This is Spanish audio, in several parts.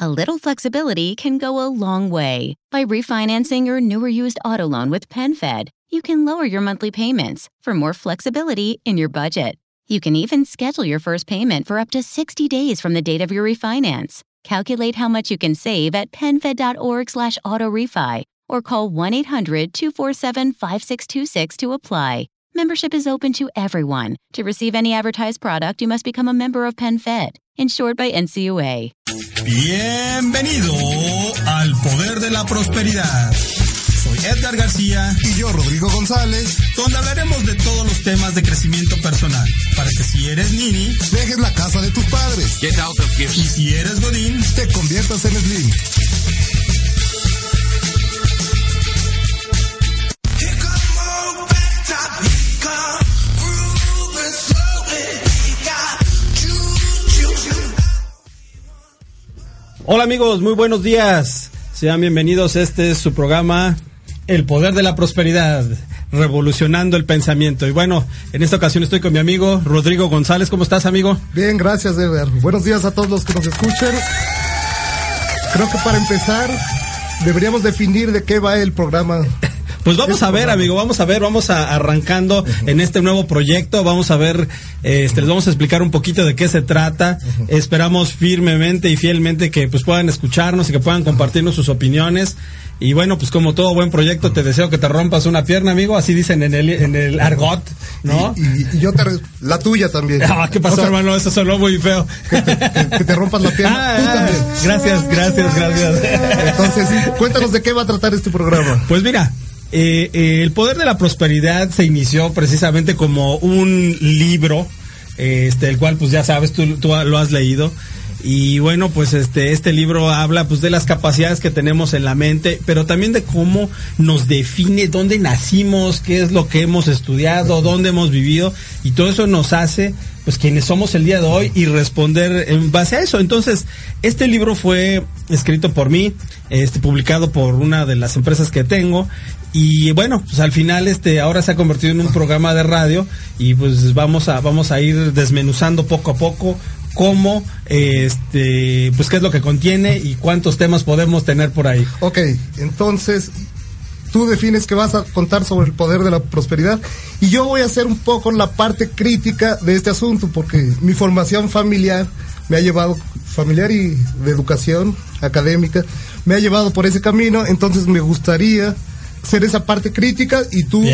A little flexibility can go a long way. By refinancing your newer used auto loan with PenFed, you can lower your monthly payments for more flexibility in your budget. You can even schedule your first payment for up to 60 days from the date of your refinance. Calculate how much you can save at penfed.org slash autorefi or call 1-800-247-5626 to apply. Membership is open to everyone. To receive any advertised product, you must become a member of PenFed, insured by NCUA. Bienvenido al Poder de la Prosperidad. Soy Edgar García y yo Rodrigo González, donde hablaremos de todos los temas de crecimiento personal, para que si eres nini, dejes la casa de tus padres. Get out of here. Y si eres godín, te conviertas en slim. Hola amigos, muy buenos días. Sean bienvenidos. Este es su programa El Poder de la Prosperidad, revolucionando el pensamiento. Y bueno, en esta ocasión estoy con mi amigo Rodrigo González. ¿Cómo estás, amigo? Bien, gracias, Ever. Buenos días a todos los que nos escuchan. Creo que para empezar, deberíamos definir de qué va el programa. Pues vamos a ver, amigo, vamos a ver, vamos a arrancando en este nuevo proyecto, vamos a ver, este, les vamos a explicar un poquito de qué se trata. Esperamos firmemente y fielmente que pues puedan escucharnos y que puedan compartirnos sus opiniones. Y bueno, pues como todo buen proyecto, te deseo que te rompas una pierna, amigo, así dicen en el, en el argot, ¿no? Y, yo te, la tuya también. Ah, ¿qué pasó, hermano? Eso sonó muy feo. Que te, rompas la pierna, ah, tú también. Gracias, gracias, gracias. Entonces, cuéntanos de qué va a tratar este programa. Pues mira, eh, eh, el poder de la prosperidad se inició precisamente como un libro, este, el cual pues ya sabes, tú lo has leído. Y bueno, pues este, este libro habla pues de las capacidades que tenemos en la mente, pero también de cómo nos define dónde nacimos, qué es lo que hemos estudiado, dónde hemos vivido, y todo eso nos hace pues quienes somos el día de hoy y responder en base a eso. Entonces, este libro fue escrito por mí, este publicado por una de las empresas que tengo y bueno, pues al final este ahora se ha convertido en un programa de radio y pues vamos a vamos a ir desmenuzando poco a poco cómo este pues qué es lo que contiene y cuántos temas podemos tener por ahí. Ok, entonces tú defines que vas a contar sobre el poder de la prosperidad y yo voy a hacer un poco la parte crítica de este asunto porque mi formación familiar me ha llevado, familiar y de educación académica, me ha llevado por ese camino, entonces me gustaría ser esa parte crítica y tú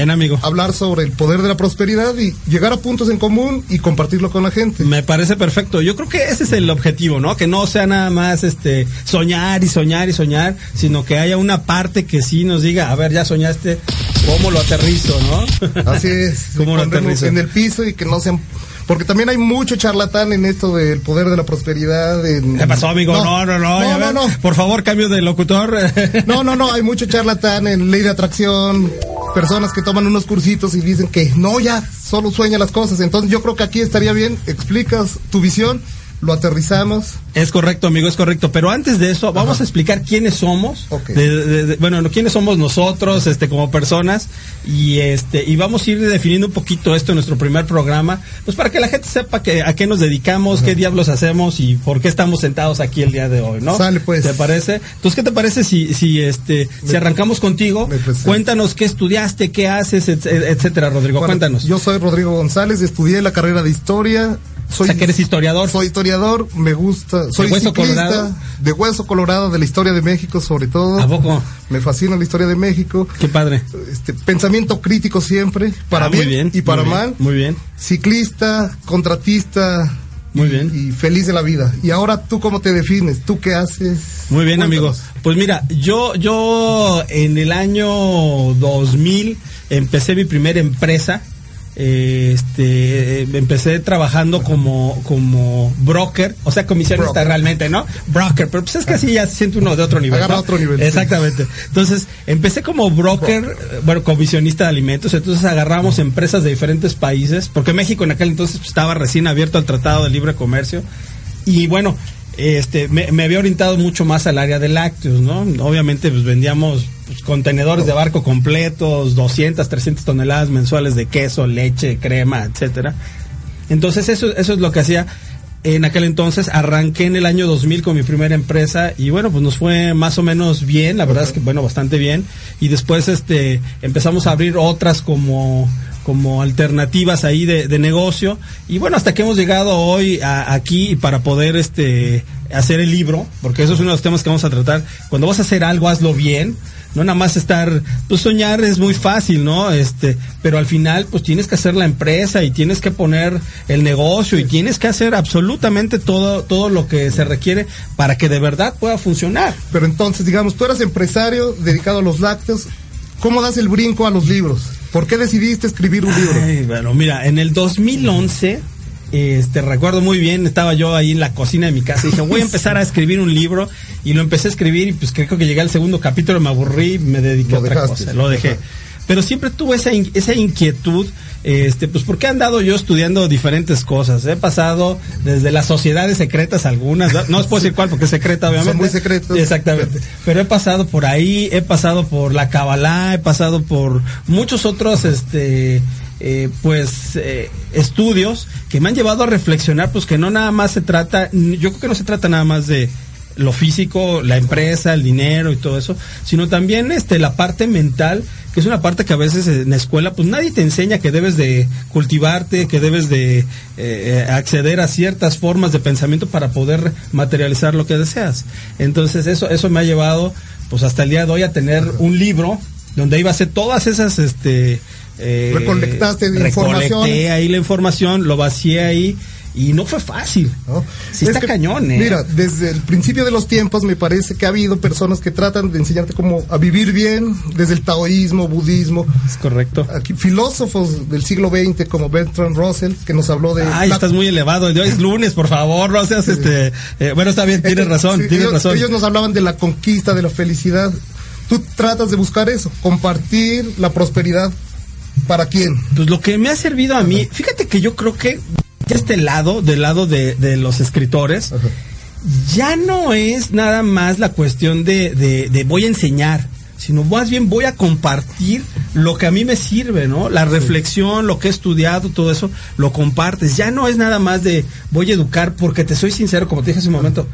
hablar sobre el poder de la prosperidad y llegar a puntos en común y compartirlo con la gente. Me parece perfecto. Yo creo que ese es el objetivo, ¿no? Que no sea nada más este soñar y soñar y soñar, sino que haya una parte que sí nos diga, a ver, ya soñaste, ¿cómo lo aterrizo, no? Así es. ¿Cómo lo aterrizo? En el piso y que no sean porque también hay mucho charlatán en esto del poder de la prosperidad. En... ¿Qué pasó, amigo? No, no, no. No, no, Por favor, cambio de locutor. no, no, no. Hay mucho charlatán en ley de atracción. Personas que toman unos cursitos y dicen que no, ya, solo sueña las cosas. Entonces yo creo que aquí estaría bien, explicas tu visión lo aterrizamos. Es correcto, amigo, es correcto. Pero antes de eso, vamos a explicar quiénes somos. bueno, quiénes somos nosotros, este, como personas, y este, y vamos a ir definiendo un poquito esto en nuestro primer programa, pues para que la gente sepa que, a qué nos dedicamos, qué diablos hacemos y por qué estamos sentados aquí el día de hoy, ¿no? Sale pues. ¿Te parece? Entonces, ¿qué te parece si, si este, si arrancamos contigo? Cuéntanos qué estudiaste, qué haces, etcétera, Rodrigo. Cuéntanos. Yo soy Rodrigo González, estudié la carrera de historia soy, o sea, que eres historiador. Soy historiador, me gusta. Soy ¿De hueso colorado? De hueso colorado, de la historia de México, sobre todo. ¿A poco? Me fascina la historia de México. Qué padre. Este, pensamiento crítico siempre, para ah, bien, y para mal. Muy bien. Ciclista, contratista. Muy bien. Y feliz de la vida. Y ahora, ¿tú cómo te defines? ¿Tú qué haces? Muy bien, amigos. Pues mira, yo, yo en el año 2000 empecé mi primera empresa este, empecé trabajando como, como broker, o sea, comisionista realmente, ¿no? Broker, pero pues es que así ya se siente uno de otro nivel. Agarra otro nivel. Exactamente. Entonces, empecé como broker, eh, bueno, comisionista de alimentos, entonces agarramos empresas de diferentes países, porque México en aquel entonces pues, estaba recién abierto al Tratado de Libre Comercio, y bueno, este, me, me, había orientado mucho más al área de lácteos, ¿no? Obviamente, pues vendíamos pues, contenedores de barco completos, 200, 300 toneladas mensuales de queso, leche, crema, etcétera. Entonces, eso, eso es lo que hacía en aquel entonces. Arranqué en el año 2000 con mi primera empresa y bueno, pues nos fue más o menos bien, la verdad es que, bueno, bastante bien. Y después, este, empezamos a abrir otras como como alternativas ahí de, negocio y bueno hasta que hemos llegado hoy a, aquí para poder este hacer el libro porque eso es uno de los temas que vamos a tratar cuando vas a hacer algo hazlo bien no nada más estar, pues soñar es muy fácil, ¿no? Este, pero al final, pues tienes que hacer la empresa y tienes que poner el negocio y tienes que hacer absolutamente todo, todo lo que se requiere para que de verdad pueda funcionar. Pero entonces, digamos, tú eras empresario dedicado a los lácteos, ¿cómo das el brinco a los libros? ¿Por qué decidiste escribir un libro? Ay, bueno, mira, en el 2011 este, recuerdo muy bien, estaba yo ahí en la cocina de mi casa y dije, voy a empezar a escribir un libro y lo empecé a escribir y pues creo que llegué al segundo capítulo, me aburrí, me dediqué a otra cosa, lo dejé. Pero siempre tuve esa, esa inquietud, este, pues porque he andado yo estudiando diferentes cosas. He pasado desde las sociedades secretas algunas, no os puedo decir cuál porque es secreta obviamente. Son muy secretos. Exactamente. Pero he pasado por ahí, he pasado por la Kabbalah, he pasado por muchos otros, este, eh, pues eh, estudios que me han llevado a reflexionar pues que no nada más se trata yo creo que no se trata nada más de lo físico, la empresa, el dinero y todo eso, sino también este la parte mental, que es una parte que a veces en la escuela pues nadie te enseña que debes de cultivarte, que debes de eh, acceder a ciertas formas de pensamiento para poder materializar lo que deseas. Entonces eso eso me ha llevado pues hasta el día de hoy a tener un libro donde iba a ser todas esas este eh, recolectaste información. ahí la información, lo vacié ahí y no fue fácil. ¿no? Sí está cañón, ¿eh? Mira, desde el principio de los tiempos me parece que ha habido personas que tratan de enseñarte cómo a vivir bien, desde el taoísmo, budismo. Es correcto. Aquí filósofos del siglo XX como Bertrand Russell, que nos habló de... Ay, estás muy elevado. Hoy es lunes, por favor, no seas este... Eh, bueno, está bien, tienes razón, tienes ellos, razón. Ellos nos hablaban de la conquista, de la felicidad. Tú tratas de buscar eso, compartir la prosperidad ¿Para quién? Pues lo que me ha servido a mí, fíjate que yo creo que de este lado, del lado de, de los escritores, Ajá. ya no es nada más la cuestión de, de, de, voy a enseñar, sino más bien voy a compartir lo que a mí me sirve, ¿no? La reflexión, lo que he estudiado, todo eso, lo compartes. Ya no es nada más de voy a educar, porque te soy sincero, como te dije hace un momento,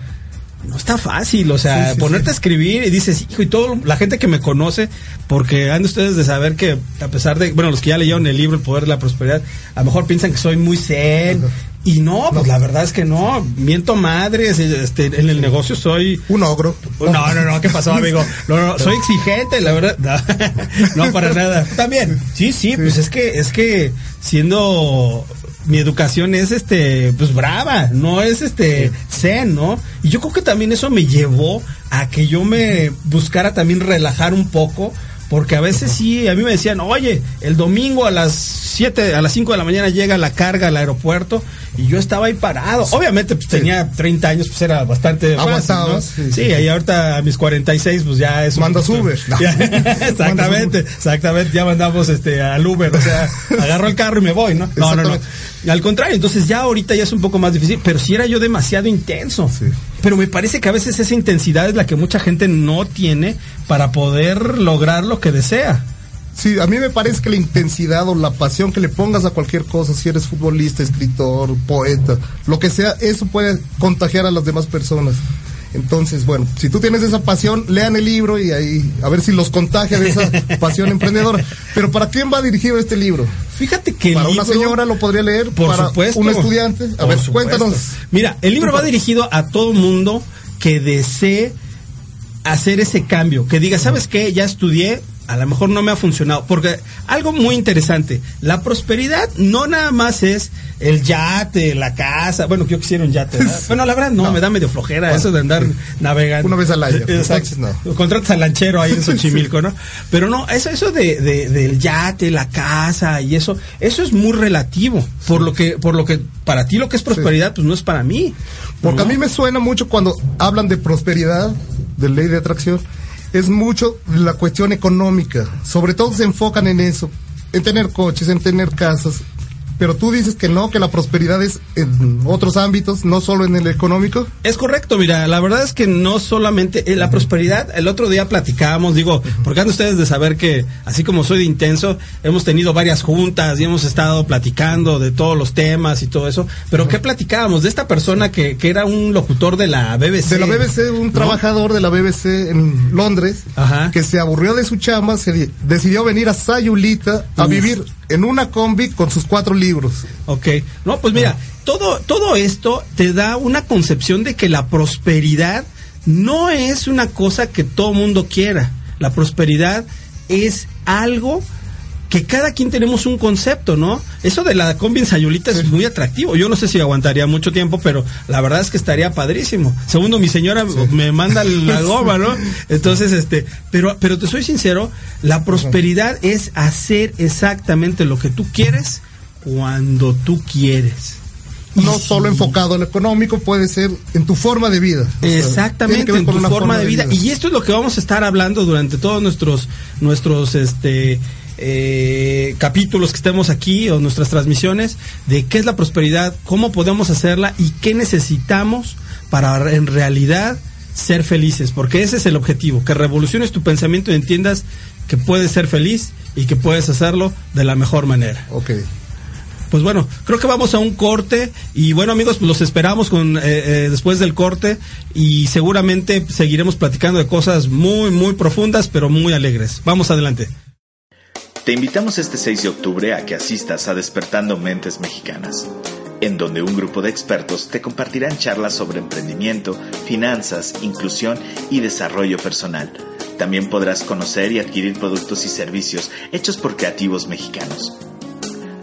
no está fácil, o sea, sí, sí, ponerte sí. a escribir y dices, hijo, y todo, la gente que me conoce, porque han de ustedes de saber que, a pesar de, bueno, los que ya leyeron el libro El Poder de la Prosperidad, a lo mejor piensan que soy muy zen, y no, pues la verdad es que no, miento madres, este, en el negocio soy... Un ogro. No, no, no, ¿qué pasó, amigo? No, no, soy exigente, la verdad. No, no para nada. También. Sí, sí, pues es que, es que siendo mi educación es este pues brava, no es este zen, ¿no? Y yo creo que también eso me llevó a que yo me buscara también relajar un poco, porque a veces sí, a mí me decían, oye, el domingo a las 7, a las 5 de la mañana llega la carga al aeropuerto y yo estaba ahí parado. Obviamente, pues tenía 30 años, pues era bastante avanzado. ¿no? Sí, sí, y ahorita a mis 46, pues ya es. Mandas Uber. exactamente, exactamente, ya mandamos este al Uber, o sea, agarro el carro y me voy, ¿no? No, no, no. Al contrario, entonces ya ahorita ya es un poco más difícil, pero si sí era yo demasiado intenso. Sí. Pero me parece que a veces esa intensidad es la que mucha gente no tiene para poder lograr lo que desea. Sí, a mí me parece que la intensidad o la pasión que le pongas a cualquier cosa, si eres futbolista, escritor, poeta, lo que sea, eso puede contagiar a las demás personas. Entonces, bueno, si tú tienes esa pasión, lean el libro y ahí a ver si los contagia de esa pasión emprendedora. Pero ¿para quién va dirigido este libro? Fíjate que para el libro, una señora lo podría leer, por para supuesto, un estudiante. A ver, supuesto. cuéntanos. Mira, el libro va dirigido a todo mundo que desee hacer ese cambio, que diga, ¿sabes qué? Ya estudié, a lo mejor no me ha funcionado. Porque algo muy interesante, la prosperidad no nada más es el yate, la casa. Bueno, yo quisiera un yate. Bueno, la verdad no, me da medio flojera eso de andar navegando. Una vez al año. Exacto. No. Contratas al lanchero ahí en Xochimilco, ¿no? Pero no, eso, eso de, del yate, la casa y eso, eso es muy relativo. Por lo que, por lo que para ti lo que es prosperidad, pues no es para mí. Porque a mí me suena mucho cuando hablan de prosperidad, de ley de atracción es mucho la cuestión económica. Sobre todo se enfocan en eso, en tener coches, en tener casas, pero tú dices que no, que la prosperidad es en otros ámbitos, no solo en el económico. Es correcto, mira, la verdad es que no solamente eh, la prosperidad, el otro día platicábamos, digo, porque han ustedes de saber que, así como soy de intenso, hemos tenido varias juntas y hemos estado platicando de todos los temas y todo eso, pero ¿qué platicábamos? De esta persona que, que era un locutor de la BBC. De la BBC, un trabajador de la BBC en Londres, que se aburrió de su chamba, se decidió venir a Sayulita a vivir en una combi con sus cuatro libros. Ok. No, pues mira, todo, todo esto te da una concepción de que la prosperidad no es una cosa que todo mundo quiera. La prosperidad es algo que cada quien tenemos un concepto, ¿no? Eso de la combi en Sayulita es muy atractivo. Yo no sé si aguantaría mucho tiempo, pero la verdad es que estaría padrísimo. Segundo, mi señora me manda la goma, ¿no? Entonces, este, pero, pero te soy sincero, la prosperidad es hacer exactamente lo que tú quieres cuando tú quieres. No solo enfocado en lo económico, puede ser en tu forma de vida. Exactamente, en tu forma, de, vida. Y esto es lo que vamos a estar hablando durante todos nuestros, nuestros, este, eh, capítulos que estemos aquí o nuestras transmisiones de qué es la prosperidad, cómo podemos hacerla y qué necesitamos para en realidad ser felices, porque ese es el objetivo, que revoluciones tu pensamiento y entiendas que puedes ser feliz y que puedes hacerlo de la mejor manera. Ok. Pues bueno, creo que vamos a un corte y bueno amigos, pues los esperamos con eh, eh, después del corte y seguramente seguiremos platicando de cosas muy muy profundas pero muy alegres. Vamos adelante. Te invitamos este 6 de octubre a que asistas a Despertando Mentes Mexicanas, en donde un grupo de expertos te compartirán charlas sobre emprendimiento, finanzas, inclusión y desarrollo personal. También podrás conocer y adquirir productos y servicios hechos por creativos mexicanos.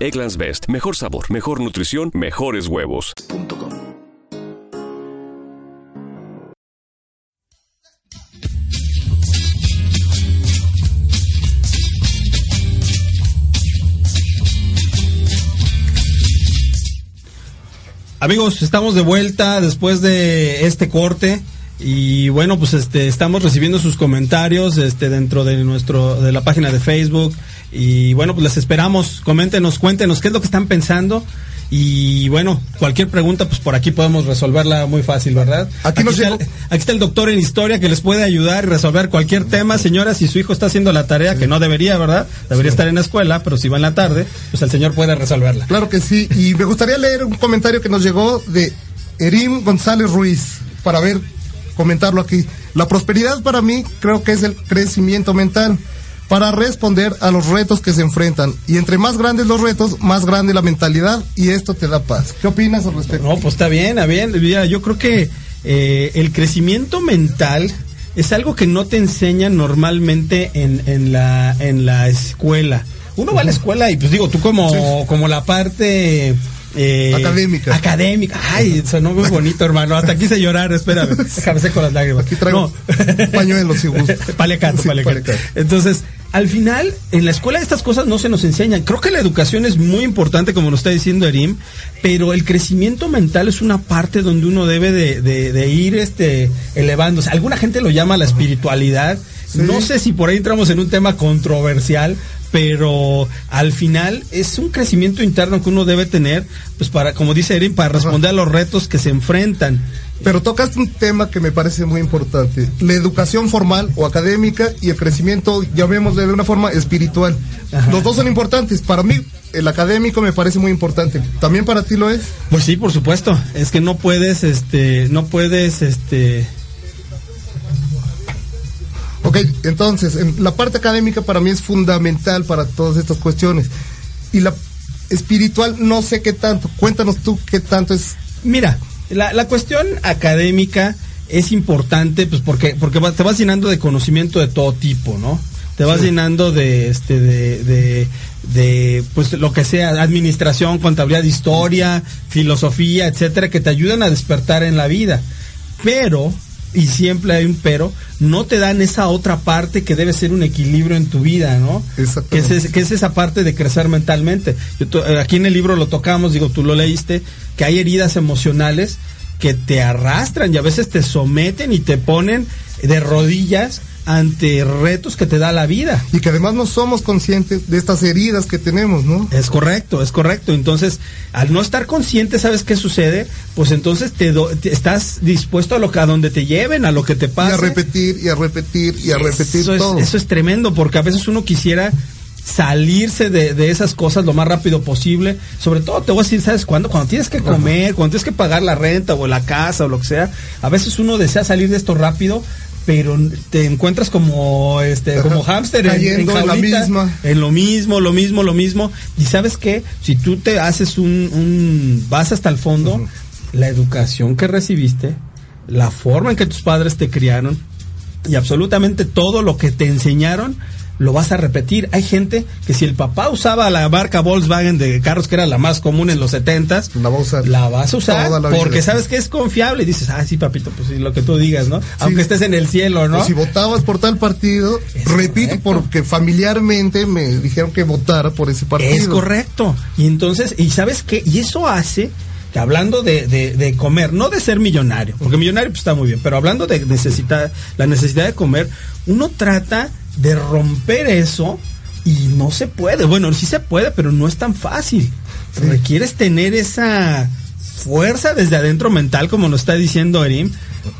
Egglands Best. Mejor sabor, mejor nutrición, mejores huevos. Amigos, estamos de vuelta después de este corte. Y bueno, pues este estamos recibiendo sus comentarios este dentro de nuestro de la página de Facebook y bueno, pues les esperamos, coméntenos, cuéntenos qué es lo que están pensando y bueno, cualquier pregunta pues por aquí podemos resolverla muy fácil, ¿verdad? Aquí, está, el, aquí está el doctor en historia que les puede ayudar y resolver cualquier tema, señora, si su hijo está haciendo la tarea que no debería, ¿verdad? Debería estar en la escuela, pero si va en la tarde, pues el señor puede resolverla. Claro que sí, y me gustaría leer un comentario que nos llegó de Erim González Ruiz para ver comentarlo aquí. La prosperidad para mí creo que es el crecimiento mental para responder a los retos que se enfrentan. Y entre más grandes los retos, más grande la mentalidad y esto te da paz. ¿Qué opinas al respecto? No, pues está bien, está bien. Yo creo que eh, el crecimiento mental es algo que no te enseñan normalmente en, en, la, en la escuela. Uno va a la escuela y pues digo, tú como, como la parte eh, académica. Académica. Ay, sonó muy bonito, hermano. Hasta quise llorar, espérame. Déjame con las lágrimas. Aquí traigo no. pañuelos si gusta. Palecato, palecato. Entonces, al final, en la escuela estas cosas no se nos enseñan. Creo que la educación es muy importante, como lo está diciendo Erim, pero el crecimiento mental es una parte donde uno debe de, de, ir este, elevándose. Alguna gente lo llama la espiritualidad. No sé si por ahí entramos en un tema controversial, pero al final es un crecimiento interno que uno debe tener, pues para, como dice Erin, para responder a los retos que se enfrentan. Pero tocaste un tema que me parece muy importante, la educación formal o académica y el crecimiento, llamémosle de una forma espiritual. Los dos son importantes. Para mí, el académico me parece muy importante. ¿También para ti lo es? Pues sí, por supuesto. Es que no puedes, este, no puedes, este... Ok, entonces, en la parte académica para mí es fundamental para todas estas cuestiones. Y la espiritual no sé qué tanto. Cuéntanos tú qué tanto es. Mira, la, la cuestión académica es importante, pues porque, porque te vas llenando de conocimiento de todo tipo, ¿no? Te vas llenando de, este, de, de, de, pues lo que sea, administración, contabilidad, historia, filosofía, etcétera, que te ayudan a despertar en la vida. Pero, y siempre hay un pero, no te dan esa otra parte que debe ser un equilibrio en tu vida, ¿no? Que es, que es esa parte de crecer mentalmente. Eh, aquí en el libro lo tocamos, digo, tú lo leíste, que hay heridas emocionales que te arrastran y a veces te someten y te ponen de rodillas ante retos que te da la vida. Y que además no somos conscientes de estas heridas que tenemos, ¿no? Es correcto, es correcto. Entonces, al no estar consciente, ¿sabes qué sucede? Pues entonces te, estás dispuesto a lo que a donde te lleven, a lo que te pase. Y a repetir, y a repetir, y a repetir eso todo. Es, eso es tremendo, porque a veces uno quisiera salirse de, de, esas cosas lo más rápido posible. Sobre todo, te voy a decir, ¿sabes cuándo? Cuando tienes que comer, cuando tienes que pagar la renta o la casa o lo que sea. A veces uno desea salir de esto rápido, pero te encuentras como este como hámster en, la misma. en lo mismo lo mismo lo mismo. Y sabes qué si tú te haces un, un vas hasta el fondo la educación que recibiste la forma en que tus padres te criaron y absolutamente todo lo que te enseñaron lo vas a repetir. Hay gente que si el papá usaba la marca Volkswagen de carros que era la más común en los 70 la, la vas a usar porque sabes que es confiable y dices, ah, sí, papito, pues sí, lo que tú digas, ¿no? Aunque estés en el cielo, ¿no? si votabas por tal partido, repito, porque familiarmente me dijeron que votara por ese partido. Es correcto. Y entonces, ¿y sabes qué? Y eso hace que hablando de, de, comer, no de ser millonario, porque millonario pues, está muy bien, pero hablando de necesitar, la necesidad de comer, uno trata de romper eso y no se puede. Bueno, sí se puede, pero no es tan fácil. Requieres tener esa fuerza desde adentro mental, como nos está diciendo Erim,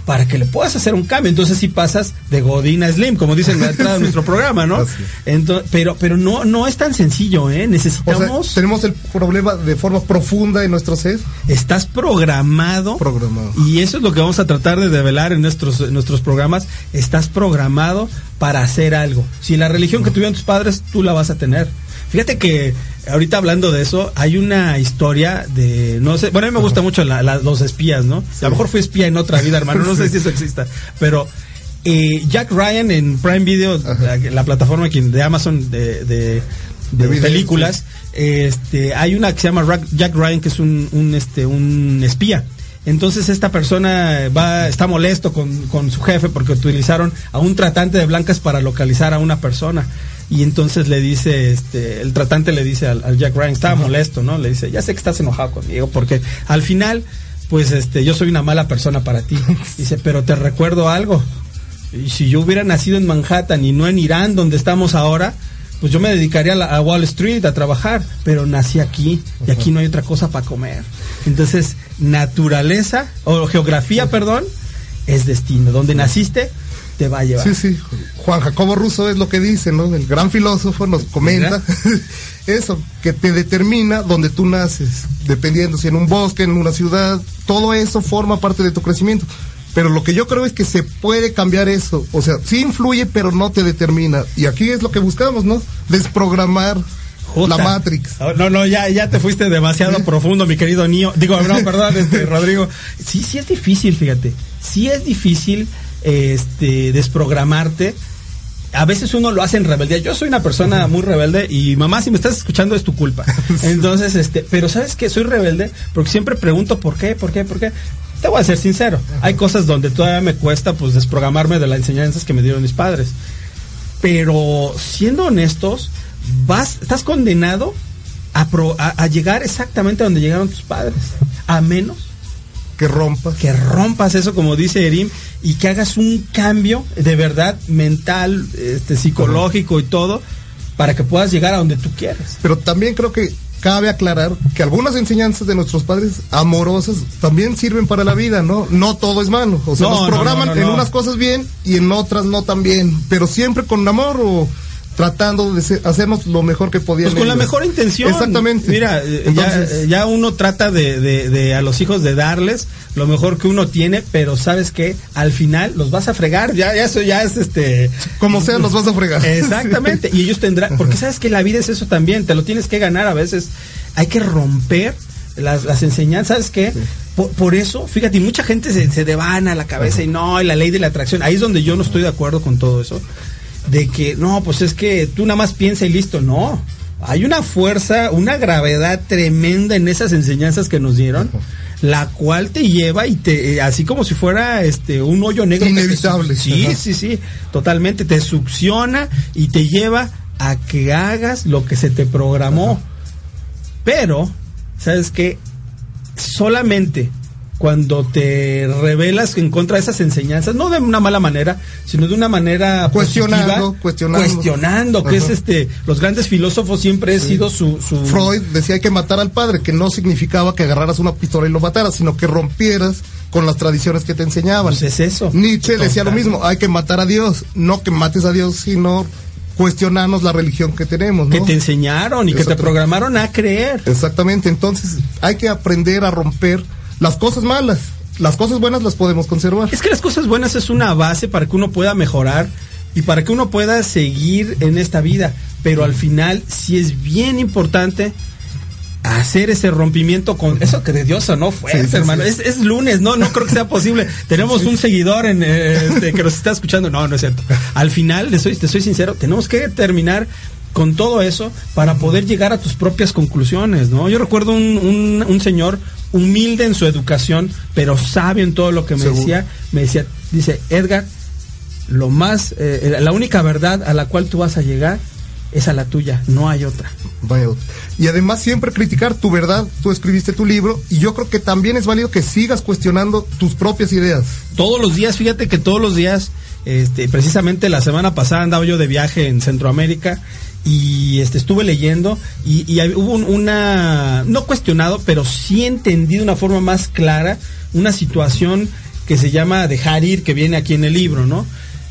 para que le puedas hacer un cambio. Entonces si pasas de Godín a Slim, como dicen en la entrada de nuestro programa, ¿no? Entonces, pero pero no no es tan sencillo, ¿eh? Necesitamos... tenemos el problema de forma profunda en nuestro ser. Estás programado. Programado. Y eso es lo que vamos a tratar de develar en nuestros, en nuestros programas. Estás programado para hacer algo. Si la religión que tuvieron tus padres, tú la vas a tener. Fíjate que ahorita hablando de eso, hay una historia de, no sé, bueno, a mí me gusta mucho los espías, ¿no? A lo mejor fui espía en otra vida, hermano, no sé si eso exista, pero eh, Jack Ryan en Prime Video, la, plataforma de Amazon de, de, películas, este, hay una que se llama Jack Ryan que es un, un, este, un espía. Entonces esta persona va, está molesto con, con su jefe porque utilizaron a un tratante de blancas para localizar a una persona y entonces le dice, este, el tratante le dice al, Jack Ryan, estaba molesto, ¿no? Le dice, ya sé que estás enojado conmigo, porque al final, pues este, yo soy una mala persona para ti. Dice, pero te recuerdo algo. Y si yo hubiera nacido en Manhattan y no en Irán, donde estamos ahora, pues yo me dedicaría a, a Wall Street a trabajar, pero nací aquí y aquí no hay otra cosa para comer. Entonces, naturaleza, o geografía, perdón, es destino. Donde naciste, te va a llevar. Sí, sí. Juan Jacobo Russo es lo que dice, ¿no? El gran filósofo nos comenta eso, que te determina donde tú naces, dependiendo si en un bosque, en una ciudad, todo eso forma parte de tu crecimiento. Pero lo que yo creo es que se puede cambiar eso. O sea, sí influye, pero no te determina. Y aquí es lo que buscamos, ¿no? Desprogramar la Matrix. No, no, ya, ya te fuiste demasiado profundo, mi querido niño. Digo, no, perdón, este, Rodrigo. Sí, sí es difícil, fíjate. Sí es difícil este, desprogramarte. A veces uno lo hace en rebeldía. Yo soy una persona muy rebelde y mamá, si me estás escuchando es tu culpa. Entonces, este, pero sabes que soy rebelde porque siempre pregunto por qué, por qué, por qué. Te voy a ser sincero. Hay cosas donde todavía me cuesta pues desprogramarme de las enseñanzas que me dieron mis padres. Pero siendo honestos, vas, estás condenado a, a llegar exactamente a donde llegaron tus padres. A menos que rompas. Que rompas eso, como dice Erim, y que hagas un cambio de verdad mental, este, psicológico y todo, para que puedas llegar a donde tú quieres. Pero también creo que cabe aclarar que algunas enseñanzas de nuestros padres amorosas también sirven para la vida, ¿no? No todo es malo. O sea, No, nos no, programan no, no, en unas cosas bien y en otras no tan bien, pero siempre con amor o tratando de ser- hacernos lo mejor que podían. Pues con la mejor intención. Exactamente. Mira, eh, Entonces, ya, eh, ya uno trata de, de- de a los hijos de darles lo mejor que uno tiene, pero sabes que al final los vas a fregar. Ya, ya eso ya es este. como sea, los vas a fregar. Exactamente. Y ellos tendrán, porque sabes que la vida es eso también, te lo tienes que ganar a veces. Hay que romper las, las enseñanzas, ¿sabes qué? Por, por eso, fíjate, y mucha gente se, se devana la cabeza y no, y la ley de la atracción. Ahí es donde yo no estoy de acuerdo con todo eso. De que, no, pues es que tú nada más piensa y listo. No. Hay una fuerza, una gravedad tremenda en esas enseñanzas que nos dieron, la cual te lleva y te, eh, así como si fuera este un hoyo negro. te- Inevitable. sí, Ajá. sí, sí, totalmente. Te succiona y te lleva a que hagas lo que se te programó. Pero, ¿sabes qué? Solamente cuando te rebelas en contra de esas enseñanzas, no de una mala manera, sino de una manera Cuestionando, positiva, cuestionando. cuestionando, que es este, los grandes filósofos siempre ha sido su, su Freud decía hay que matar al padre, que no significaba que agarraras una pistola y lo mataras, sino que rompieras con las tradiciones que te enseñaban. Pues es eso. Nietzsche decía lo mismo, hay que matar a Dios, no que mates a Dios, sino cuestionarnos la religión que tenemos. que ¿no? te enseñaron y que te programaron a creer. Exactamente, entonces hay que aprender a romper las cosas malas. Las cosas buenas las podemos conservar. Es que las cosas buenas es una base para que uno pueda mejorar y para que uno pueda seguir en esta vida. Pero al final sí es bien importante hacer ese rompimiento con eso que de Dios no Sí, sí, hermano. sí. Es, es lunes, no, no creo que sea posible. Tenemos un seguidor en, eh, este, que nos está escuchando. No, no es cierto. Al final, te soy, te soy sincero, tenemos que terminar con todo eso para poder llegar a tus propias conclusiones, ¿no? Yo recuerdo un, un, un señor humilde en su educación, pero sabio en todo lo que me Seguro. decía. Me decía, dice, Edgar, lo más, eh, la única verdad a la cual tú vas a llegar es a la tuya, no hay otra. Vaya. Y además siempre criticar tu verdad, tú escribiste tu libro y yo creo que también es válido que sigas cuestionando tus propias ideas. Todos los días, fíjate que todos los días, este, precisamente la semana pasada andaba yo de viaje en Centroamérica y este estuve leyendo y, hubo un- una no cuestionado pero sí entendí de una forma más clara una situación que se llama dejar ir que viene aquí en el libro no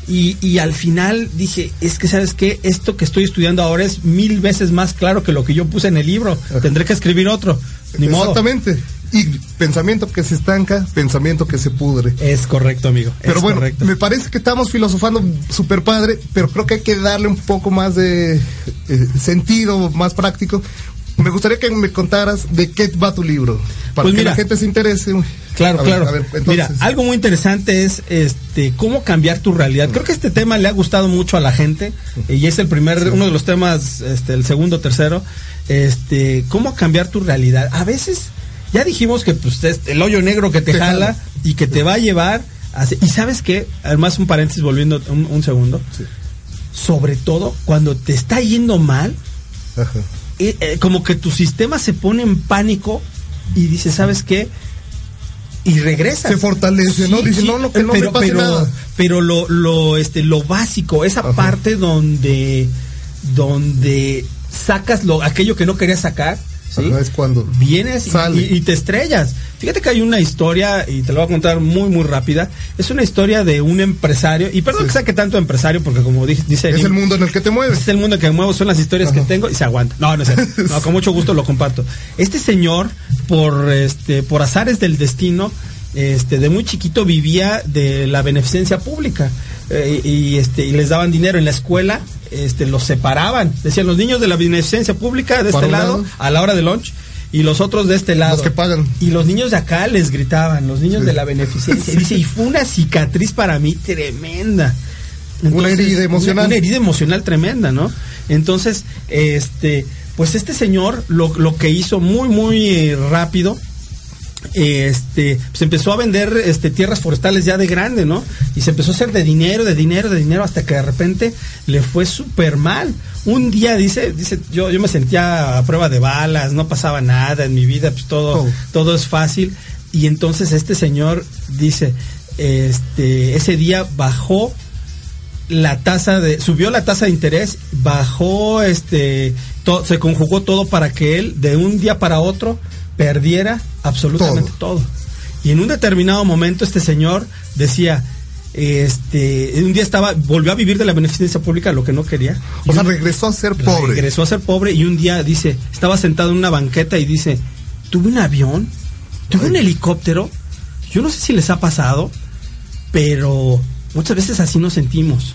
y, y al final dije es que sabes qué esto que estoy estudiando ahora es mil veces más claro que lo que yo puse en el libro. Tendré que escribir otro. Ni modo Exactamente. Y pensamiento que se estanca, pensamiento que se pudre. es correcto amigo Pero es bueno, correcto. me parece que estamos filosofando súper padre, pero creo que hay que darle un poco más de eh, sentido, más práctico. Me gustaría que me contaras de qué va tu libro, para Pues que mira. la gente se interese. Claro, A ver, claro. a ver, entonces, Mira, algo muy interesante es este cómo cambiar tu realidad. Creo que este tema le ha gustado mucho a la gente y es el primer uno de los temas este el segundo, tercero, este cómo cambiar tu realidad. A veces ya dijimos que pues es el hoyo negro que te, Te jala, jala. y que te va a llevar a- y sabes qué, además un paréntesis volviendo un, un segundo. Sobre todo cuando te está yendo mal, Ajá. eh, eh, como que tu sistema se pone en pánico y dice, ¿sabes qué? Y regresa. Se fortalece, ¿no? Dice, no, no, que no me pase pero, nada. Pero lo, lo, este, lo básico, esa Ajá. parte donde, donde sacas lo, aquello que no querías sacar, ¿sí? Ajá, es cuando Vienes y- sale. y, y te estrellas. Fíjate que hay una historia, y te la voy a contar muy, muy rápida. Es una historia de un empresario, y perdón que saque tanto empresario, porque como dije, dice es el mundo en el que te mueves. es el mundo que me muevo, son las historias que tengo y se aguanta. No, no. No, con mucho gusto lo comparto. Este señor, por este, por azares del destino, este, de muy chiquito vivía de la beneficencia pública. eh, y este, y les daban dinero en la escuela, este, los separaban. Decían los niños de la beneficencia pública de este lado, lado. a la hora de lunch. Y los otros de este lado. Los que pagan. Y los niños de acá les gritaban, los niños Sí. de la beneficencia. Y dice, y fue una cicatriz para mí tremenda. Una herida emocional. Una, una herida emocional tremenda, ¿no? Entonces, este, pues este señor lo, lo que hizo muy, muy eh, rápido, este, pues empezó a vender este, tierras forestales ya de grande, ¿no? Y se empezó a hacer de dinero, de dinero, de dinero, hasta que de repente le fue súper mal. Un día dice, dice, yo, yo me sentía a prueba de balas, no pasaba nada en mi vida, pues todo, Todo. todo es fácil. Y entonces este señor dice, este, ese día bajó la tasa de, subió la tasa de interés, bajó, este, se conjugó todo para que él de un día para otro perdiera absolutamente todo. Y en un determinado momento este señor decía, este, un día estaba, volvió a vivir de la beneficencia pública, lo que no quería. O sea, regresó a ser pobre. Regresó a ser pobre y un día dice, estaba sentado en una banqueta y dice, tuve un avión, tuve un helicóptero, yo no sé si les ha pasado, pero muchas veces así nos sentimos.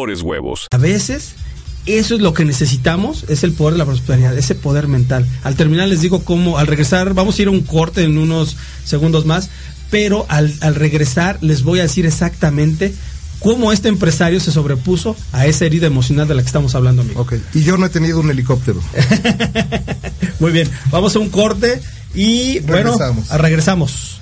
mejores huevos. A veces eso es lo que necesitamos, es el poder de la prosperidad, ese poder mental. Al terminar les digo cómo, al regresar, vamos a ir a un corte en unos segundos más, pero al, regresar les voy a decir exactamente cómo este empresario se sobrepuso a esa herida emocional de la que estamos hablando, amigo. Ok, y yo no he tenido un helicóptero. Muy bien, vamos a un corte y bueno, regresamos.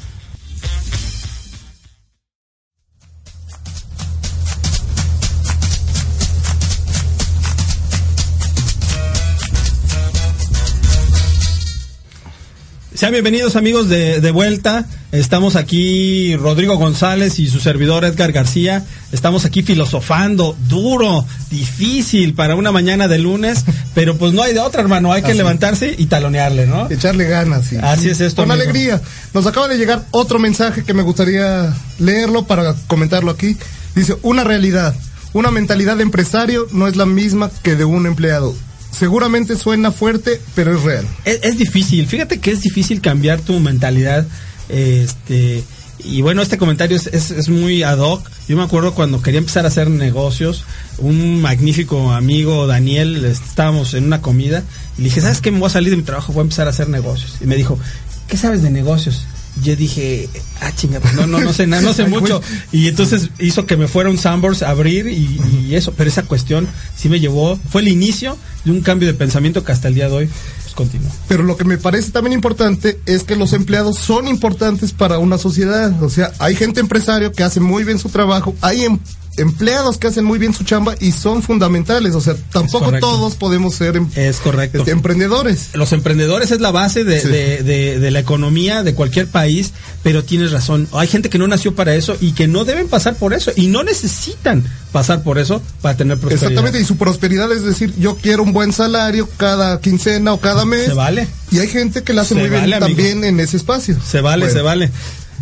Sean bienvenidos amigos de, de, vuelta. Estamos aquí Rodrigo González y su servidor Edgar García. Estamos aquí filosofando, duro, difícil para una mañana de lunes, pero pues no hay de otra, hermano. Hay que levantarse y talonearle, ¿no? Echarle ganas. Sí. Así es esto. Con alegría. Nos acaba de llegar otro mensaje que me gustaría leerlo para comentarlo aquí. Dice, una realidad. Una mentalidad de empresario no es la misma que de un empleado seguramente suena fuerte, pero es real. Es, difícil, fíjate que es difícil cambiar tu mentalidad. Este, y bueno, este comentario es, es, muy ad hoc. Yo me acuerdo cuando quería empezar a hacer negocios, un magnífico amigo, Daniel, estábamos en una comida y le dije, ¿sabes qué? Me voy a salir de mi trabajo, voy a empezar a hacer negocios. Y me dijo, ¿qué sabes de negocios? Yo dije, ah, chinga, pues no, no, no sé nada, no sé mucho. Y entonces hizo que me fuera un Sambors a abrir y, eso. Pero esa cuestión sí me llevó, fue el inicio de un cambio de pensamiento que hasta el día de hoy pues, continúa. Pero lo que me parece también importante es que los empleados son importantes para una sociedad. O sea, hay gente empresario que hace muy bien su trabajo, hay em empleados que hacen muy bien su chamba y son fundamentales. O sea, tampoco todos podemos ser em es correcto. Este, emprendedores. Los emprendedores es la base de, de, de, la economía de cualquier país, pero tienes razón. Hay gente que no nació para eso y que no deben pasar por eso y no necesitan pasar por eso para tener prosperidad. Exactamente, y su prosperidad es decir, yo quiero un buen salario cada quincena o cada mes. Se vale. Y hay gente que la hace muy bien también en ese espacio. Se vale, se vale.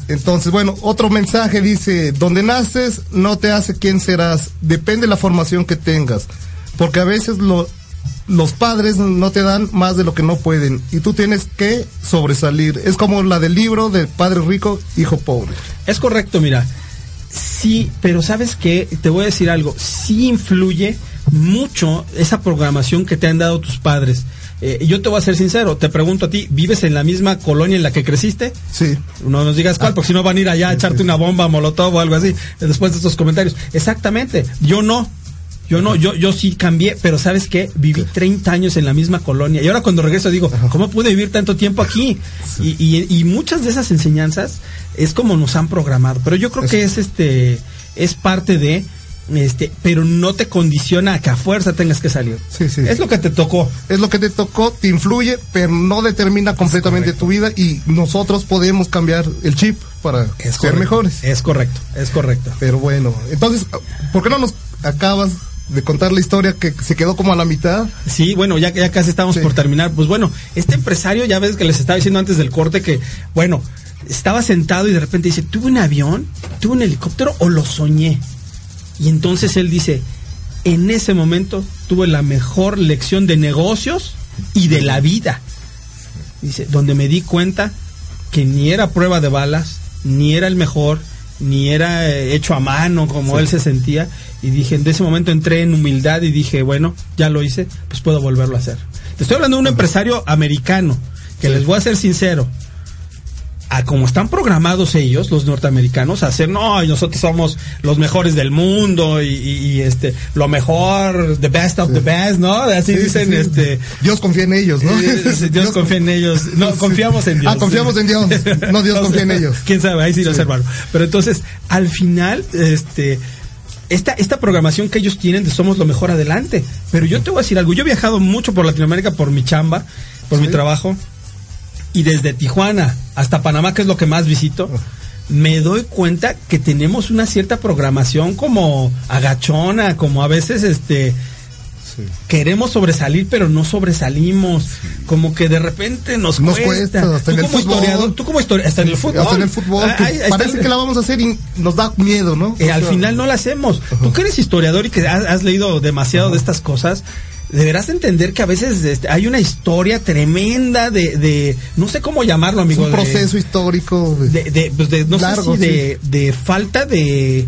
Entonces, bueno, otro mensaje dice, donde naces no te hace quién serás, depende de la formación que tengas, porque a veces los padres no te dan más de lo que no pueden y tú tienes que sobresalir. Es como la del libro de Padre Rico, Hijo Pobre. Es correcto, mira. Sí, pero sabes qué, te voy a decir algo, sí influye mucho esa programación que te han dado tus padres. Eh, yo te voy a ser sincero, te pregunto a ti, ¿vives en la misma colonia en la que creciste? Sí. No nos digas cuál, porque si no van a ir allá a echarte una bomba molotov o algo así, después de estos comentarios. Exactamente, yo no. Yo no, yo, yo sí cambié, pero ¿sabes qué? Viví 30 años en la misma colonia. Y ahora cuando regreso digo, ¿cómo pude vivir tanto tiempo aquí? Y, y, muchas de esas enseñanzas es como nos han programado. Pero yo creo que es este, es parte de, este, pero no te condiciona a que a fuerza tengas que salir. Sí, sí. Es lo que te tocó. Es lo que te tocó, te influye, pero no determina completamente tu vida y nosotros podemos cambiar el chip para ser mejores. Es correcto, es correcto. Pero bueno, entonces, ¿por qué no nos acabas de contar la historia que se quedó como a la mitad. Sí, bueno, ya, ya casi estamos por terminar. Pues bueno, este empresario, ya ves que les estaba diciendo antes del corte que, bueno, estaba sentado y de repente dice, ¿tuve un avión? ¿Tuve un helicóptero o lo soñé? Y entonces él dice, en ese momento tuve la mejor lección de negocios y de la vida. Dice, donde me di cuenta que ni era prueba de balas, ni era el mejor, ni era eh, hecho a mano como él se sentía. Y dije, en ese momento entré en humildad y dije, bueno, ya lo hice, pues puedo volverlo a hacer. estoy hablando de un empresario americano, que les voy a ser sincero, a como están programados ellos, los norteamericanos, a hacer, no, nosotros somos los mejores del mundo y, este, lo mejor, the best of the best, ¿no? Así dicen, este. Dios confía en ellos, ¿no? Dios, confía en ellos. No, confiamos en Dios. Ah, confiamos en Dios. No, Dios confía en ellos. Quién sabe, ahí sí lo hermano. Pero entonces, al final, este, esta, esta programación que ellos tienen de Somos lo mejor adelante. Pero yo te voy a decir algo, yo he viajado mucho por Latinoamérica por mi chamba, por mi trabajo, y desde Tijuana hasta Panamá, que es lo que más visito, me doy cuenta que tenemos una cierta programación como agachona, como a veces este queremos sobresalir, pero no sobresalimos. Como que de repente nos, nos cuesta. hasta en el fútbol. tú como historiador, hasta en el fútbol. Hasta en el fútbol. parece que la vamos a hacer y nos da miedo, ¿no? Eh, al final no la hacemos. Tú que eres historiador y que has, leído demasiado de estas cosas, deberás entender que a veces este, hay una historia tremenda de, de, no sé cómo llamarlo, amigo. un proceso histórico. De, de, pues no sé si de, de falta de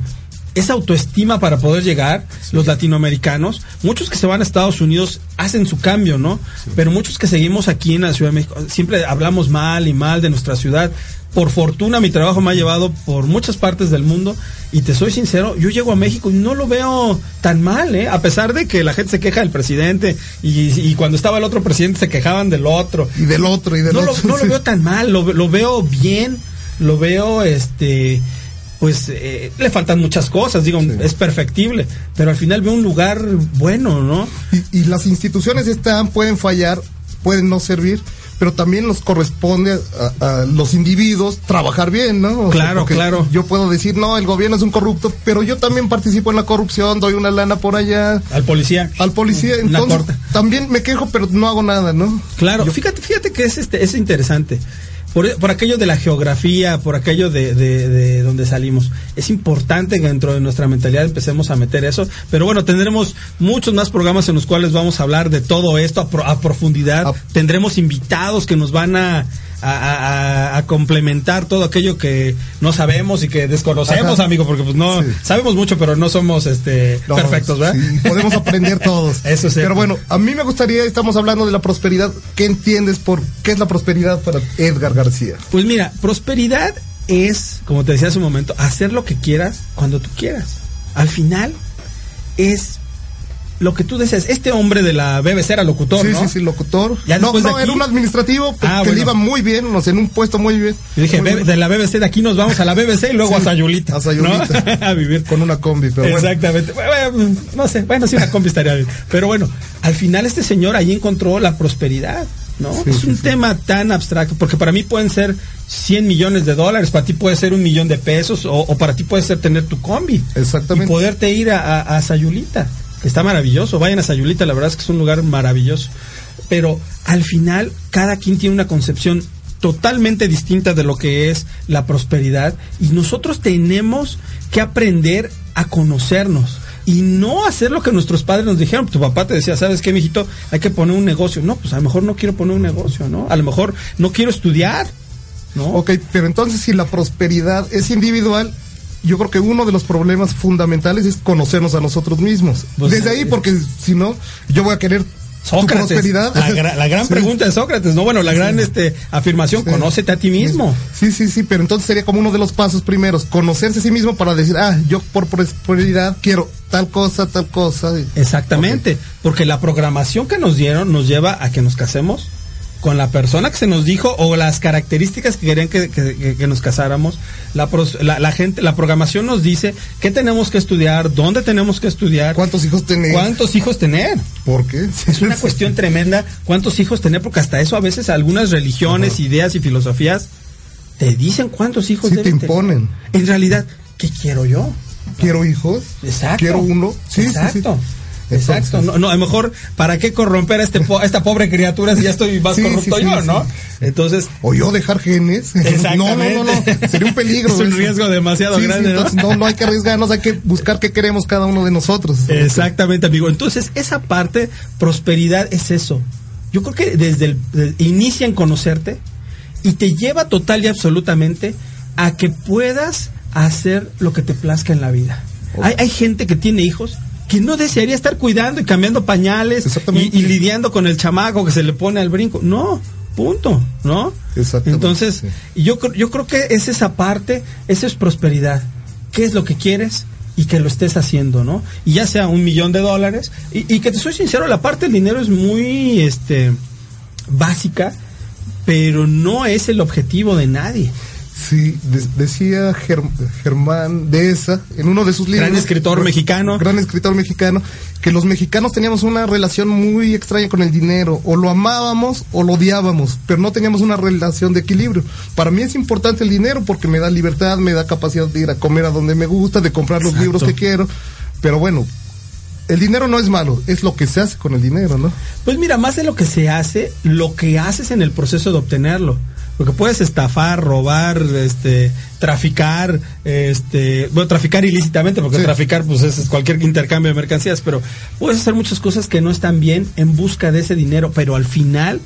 esa autoestima para poder llegar, los latinoamericanos, muchos que se van a Estados Unidos hacen su cambio, ¿no? Pero muchos que seguimos aquí en la Ciudad de México, siempre hablamos mal y mal de nuestra ciudad. Por fortuna mi trabajo me ha llevado por muchas partes del mundo y te soy sincero, yo llego a México y no lo veo tan mal, ¿eh? A pesar de que la gente se queja del presidente y, cuando estaba el otro presidente se quejaban del otro. Y del otro y del no otro. Lo, no lo veo tan mal, lo, lo veo bien, lo veo este pues eh, le faltan muchas cosas, digo, es perfectible, pero al final ve un lugar bueno, ¿no? Y, las instituciones están, pueden fallar, pueden no servir, pero también nos corresponde a, los individuos trabajar bien, ¿no? claro, claro. Yo puedo decir, no, el gobierno es un corrupto, pero yo también participo en la corrupción, doy una lana por allá. Al policía. Al policía, entonces también me quejo, pero no hago nada, ¿no? Claro, fíjate, fíjate que es, este, es interesante por, aquello de la geografía, por aquello de, de, donde salimos. Es importante que dentro de nuestra mentalidad empecemos a meter eso, pero bueno, tendremos muchos más programas en los cuales vamos a hablar de todo esto a, profundidad. Ah. Tendremos invitados que nos van a, a, complementar todo aquello que no sabemos y que desconocemos, amigo, porque pues no sabemos mucho, pero no somos este perfectos, ¿verdad? podemos aprender todos. Eso sí. Pero bueno, a mí me gustaría, estamos hablando de la prosperidad. ¿Qué entiendes por qué es la prosperidad para Edgar García? Pues mira, prosperidad es, como te decía hace un momento, hacer lo que quieras cuando tú quieras. Al final es lo que tú decías, este hombre de la BBC era locutor, sí, ¿no? Sí, sí, locutor. no, no, era un administrativo ah, que le iba muy bien, en un puesto muy bien. Y dije, de la BBC de aquí nos vamos a la BBC y luego a Sayulita. A Sayulita. a vivir. Con una combi, pero Exactamente. Bueno. no sé, bueno, sí, una combi estaría bien. Pero bueno, al final este señor ahí encontró la prosperidad. ¿no? es un tema tan abstracto, porque para mí pueden ser 100 millones de dólares, para ti puede ser un millón de pesos, o, para ti puede ser tener tu combi. Exactamente. Y poderte ir a, a Sayulita está maravilloso. Vayan a Sayulita, la verdad es que es un lugar maravilloso. Pero al final, cada quien tiene una concepción totalmente distinta de lo que es la prosperidad y nosotros tenemos que aprender a conocernos y no hacer lo que nuestros padres nos dijeron. Tu papá te decía, ¿sabes qué, mijito? Hay que poner un negocio. No, pues a lo mejor no quiero poner un negocio, ¿no? A lo mejor no quiero estudiar, ¿no? Ok, pero entonces si la prosperidad es individual, yo creo que uno de los problemas fundamentales es conocernos a nosotros mismos. Pues, Desde ahí, eh, porque si no, yo voy a querer Sócrates, prosperidad. La, gran pregunta de Sócrates, ¿no? Bueno, la gran este, afirmación, conócete a ti mismo. Sí, sí, sí, pero entonces sería como uno de los pasos primeros, conocerse a sí mismo para decir, ah, yo por prosperidad quiero tal cosa, tal cosa. Exactamente, porque la programación que nos dieron nos lleva a que nos casemos, con la persona que se nos dijo o las características que querían que, nos casáramos. La, la, gente, la programación nos dice qué tenemos que estudiar, dónde tenemos que estudiar. ¿Cuántos hijos tener? ¿Cuántos hijos tener? ¿Por qué? Es una cuestión tremenda. ¿Cuántos hijos tener? Porque hasta eso a veces algunas religiones, ideas y filosofías te dicen cuántos hijos sí, te imponen. En realidad, ¿qué quiero yo? ¿Quiero hijos? Exacto. ¿Quiero uno? Sí, Exacto. Exacto, no, no, a lo mejor, ¿para qué corromper a, este esta pobre criatura si ya estoy más corrupto yo, no? Entonces. O yo dejar genes. No, no, no, no. Sería un peligro. es un riesgo demasiado grande, ¿no? ¿no? No hay que arriesgarnos, hay que buscar qué queremos cada uno de nosotros. Exactamente, amigo. Entonces, esa parte, prosperidad es eso. Yo creo que desde el, inicia en conocerte y te lleva total y absolutamente a que puedas hacer lo que te plazca en la vida. Hay, hay gente que tiene hijos que no desearía estar cuidando y cambiando pañales y, lidiando con el chamaco que se le pone al brinco. No, Punto, ¿no? Exactamente, Entonces, sí. yo, yo creo que es esa parte, esa es prosperidad. ¿Qué es lo que quieres? Y que lo estés haciendo, ¿no? Y ya sea un millón de dólares. Y, y que te soy sincero, la parte del dinero es muy este, básica, pero no es el objetivo de nadie. Sí, de- decía Ger- Germán Dehesa en uno de sus libros. Gran escritor mexicano. Gran escritor mexicano, que los mexicanos teníamos una relación muy extraña con el dinero. O lo amábamos o lo odiábamos, pero no teníamos una relación de equilibrio. Para mí es importante el dinero porque me da libertad, me da capacidad de ir a comer a donde me gusta, de comprar los Exacto. libros que quiero. Pero bueno, el dinero no es malo, es lo que se hace con el dinero, ¿no? Pues mira, más de lo que se hace, lo que haces en el proceso de obtenerlo. Porque puedes estafar, robar, este, traficar, este, bueno, traficar ilícitamente, porque Sí. traficar, pues es cualquier intercambio de mercancías, pero puedes hacer muchas cosas que no están bien en busca de ese dinero, pero al final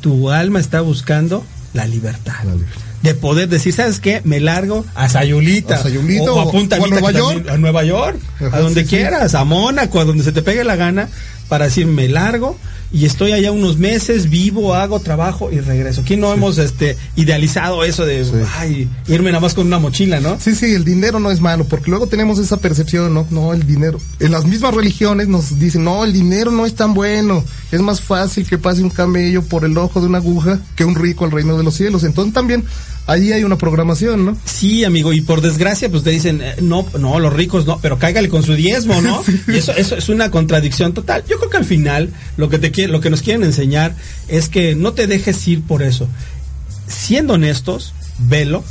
tu alma está buscando la libertad. La libertad. De poder decir, ¿sabes qué? Me largo a Sayulita. A o, o- a Punta o a Nueva también- York. a Nueva York, Ajá, a donde sí, sí. quieras, a Mónaco, a donde se te pegue la gana, para decir, me largo y estoy allá unos meses, vivo, hago trabajo y regreso. ¿Quién no hemos este idealizado eso de Sí. ay, irme nada más con una mochila, ¿no? Sí, sí, el dinero no es malo, porque luego tenemos esa percepción, ¿no? No, el dinero. En las mismas religiones nos dicen, no, el dinero no es tan bueno. Es más fácil que pase un camello por el ojo de una aguja que un rico al reino de los cielos. Entonces también ahí hay una programación, ¿no? Sí, amigo, y por desgracia, pues te dicen, eh, no, no, los ricos no, pero cáigale con su diezmo, ¿no? Y eso, eso es una contradicción total. Yo creo que al final, lo que te lo que nos quieren enseñar es que no te dejes ir por eso. Siendo honestos, velo.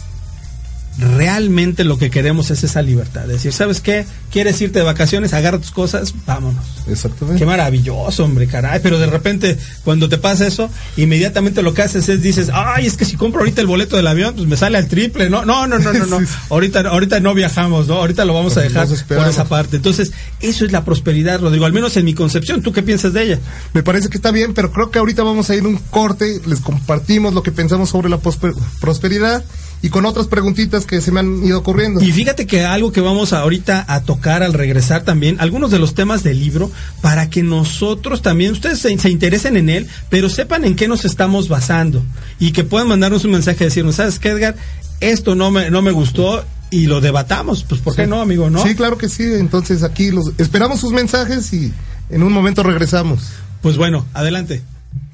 Realmente lo que queremos es esa libertad. Decir, ¿sabes qué? ¿Quieres irte de vacaciones? Agarra tus cosas, vámonos. Exactamente. Qué maravilloso, hombre, caray. Pero de repente, cuando te pasa eso, inmediatamente lo que haces es dices, ay, es que si compro ahorita el boleto del avión, pues me sale al triple. No, no, no, no, no, no. Sí. Ahorita, ahorita no viajamos, ¿no? Ahorita lo vamos a dejar por esa parte. Entonces, eso es la prosperidad, Rodrigo, al menos en mi concepción. ¿Tú qué piensas de ella? Me parece que está bien, pero creo que ahorita vamos a ir un corte, les compartimos lo que pensamos sobre la prosper- prosperidad y con otras preguntitas que se me han ido ocurriendo. Y fíjate que algo que vamos ahorita a tocar al regresar también, algunos de los temas del libro, para que nosotros también, ustedes se, se interesen en él, pero sepan en qué nos estamos basando y que puedan mandarnos un mensaje y decirnos, ¿sabes qué, Edgar? Esto no me, no me gustó y lo debatamos. Pues, ¿por qué no, amigo? ¿No? Sí, claro que sí. Entonces aquí los esperamos sus mensajes y en un momento regresamos. Pues bueno, adelante.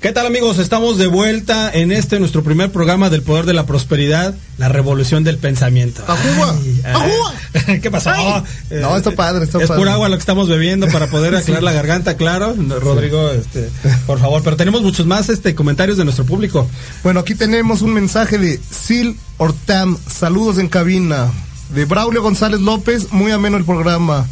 ¿Qué tal amigos? Estamos de vuelta en este nuestro primer programa del poder de la prosperidad, la revolución del pensamiento. ¡Ajúa! ¿Qué pasó? Ay. Eh, No, está padre, está es padre. pura agua lo que estamos bebiendo para poder aclarar la garganta, claro. Rodrigo, este, por favor, pero tenemos muchos más este comentarios de nuestro público. Bueno, aquí tenemos un mensaje de Sil Hortam. Saludos en cabina. De Braulio González López, muy ameno el programa.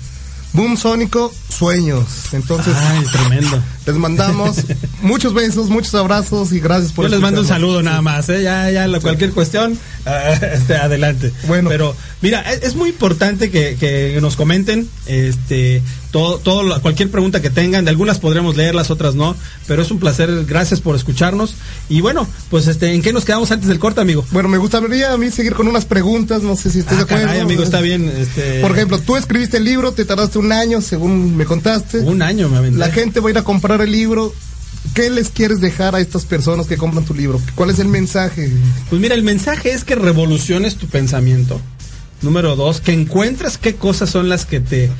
Boom Sónico, sueños. Entonces, Ay, tremendo. les mandamos muchos besos, muchos abrazos y gracias por Yo les mando un saludo nada más, ¿eh? ya, ya, la- cualquier cuestión, este, adelante. Bueno. pero mira, es, es muy importante que, que nos comenten, este, todo, cualquier pregunta que tengan, de algunas podremos leerlas, otras no, pero es un placer, gracias por escucharnos. Y bueno, pues este, ¿en qué nos quedamos antes del corte, amigo? Bueno, me gustaría a mí seguir con unas preguntas, no sé si estoy de Ah, acuerdo. caray, amigo, está bien. Este, Por ejemplo, tú escribiste el libro, te tardaste un año, según me contaste. un año me aventé. La gente va a ir a comprar el libro. ¿Qué les quieres dejar a estas personas que compran tu libro? ¿Cuál es el mensaje? Pues mira, el mensaje es que revoluciones tu pensamiento. Número dos, que encuentres qué cosas son las que te,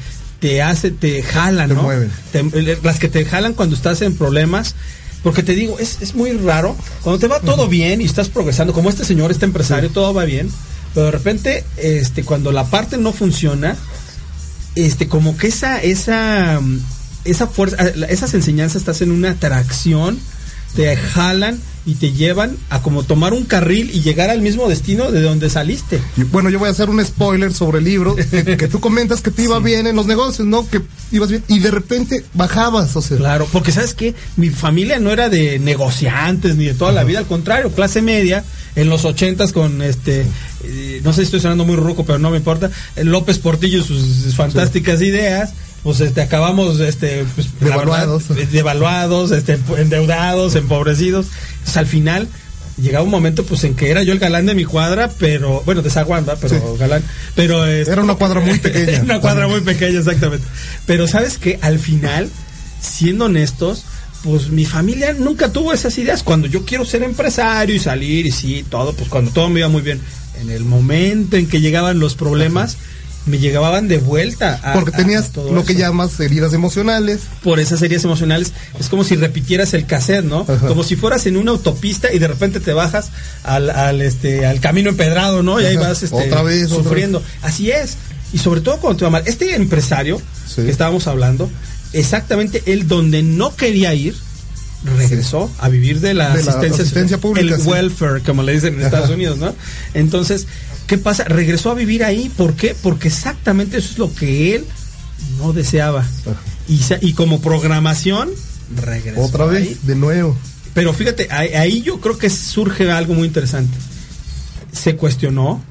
te hace, te jalan, Te ¿no? mueven. Te- las que te jalan cuando estás en problemas. Porque te digo, es, es muy raro. Cuando te va todo bien y estás progresando, como este señor, este empresario, todo va bien. Pero de repente, este, cuando la parte no funciona, este, como que esa, esa, esa fuerza, esas enseñanzas estás en una atracción, te jalan y te llevan a como tomar un carril y llegar al mismo destino de donde saliste. bueno, yo voy a hacer un spoiler sobre el libro que, tú comentas que te iba bien en los negocios, ¿no? Que ibas bien y de repente bajabas, o sea. Claro, porque sabes que mi familia no era de negociantes ni de toda la vida, al contrario, clase media en los ochentas con este eh, no sé si estoy sonando muy ruco, pero no me importa, López Portillo y sus, fantásticas ideas pues este acabamos este pues, devaluados. devaluados este endeudados empobrecidos. Entonces al final llegaba un momento pues en que era yo el galán de mi cuadra pero bueno de Zaguán pero galán pero este, era una cuadra muy pequeña. Una cuadra muy pequeña exactamente. Pero sabes que al final siendo honestos pues mi familia nunca tuvo esas ideas. Cuando yo quiero ser empresario y salir y sí todo pues cuando todo me iba muy bien en el momento en que llegaban los problemas me llegaban de vuelta. Porque tenías lo que llamas heridas emocionales. Por esas heridas emocionales es como si repitieras el cassette, ¿no? Como si fueras en una autopista y de repente te bajas al, al este, al camino empedrado, ¿no? Y ahí vas este, otra vez, sufriendo. Así es. Y sobre todo cuando te va mal. Este empresario que estábamos hablando, exactamente él donde no quería ir, regresó a vivir de la, asistencia, pública. El welfare, como le dicen en Estados Unidos, ¿no? Entonces, ¿Qué pasa? Regresó a vivir ahí. ¿Por qué? Porque exactamente eso es lo que él no deseaba. Y, y como programación, regresó. Otra vez, de nuevo. Pero fíjate, ahí, yo creo que surge algo muy interesante. Se cuestionó,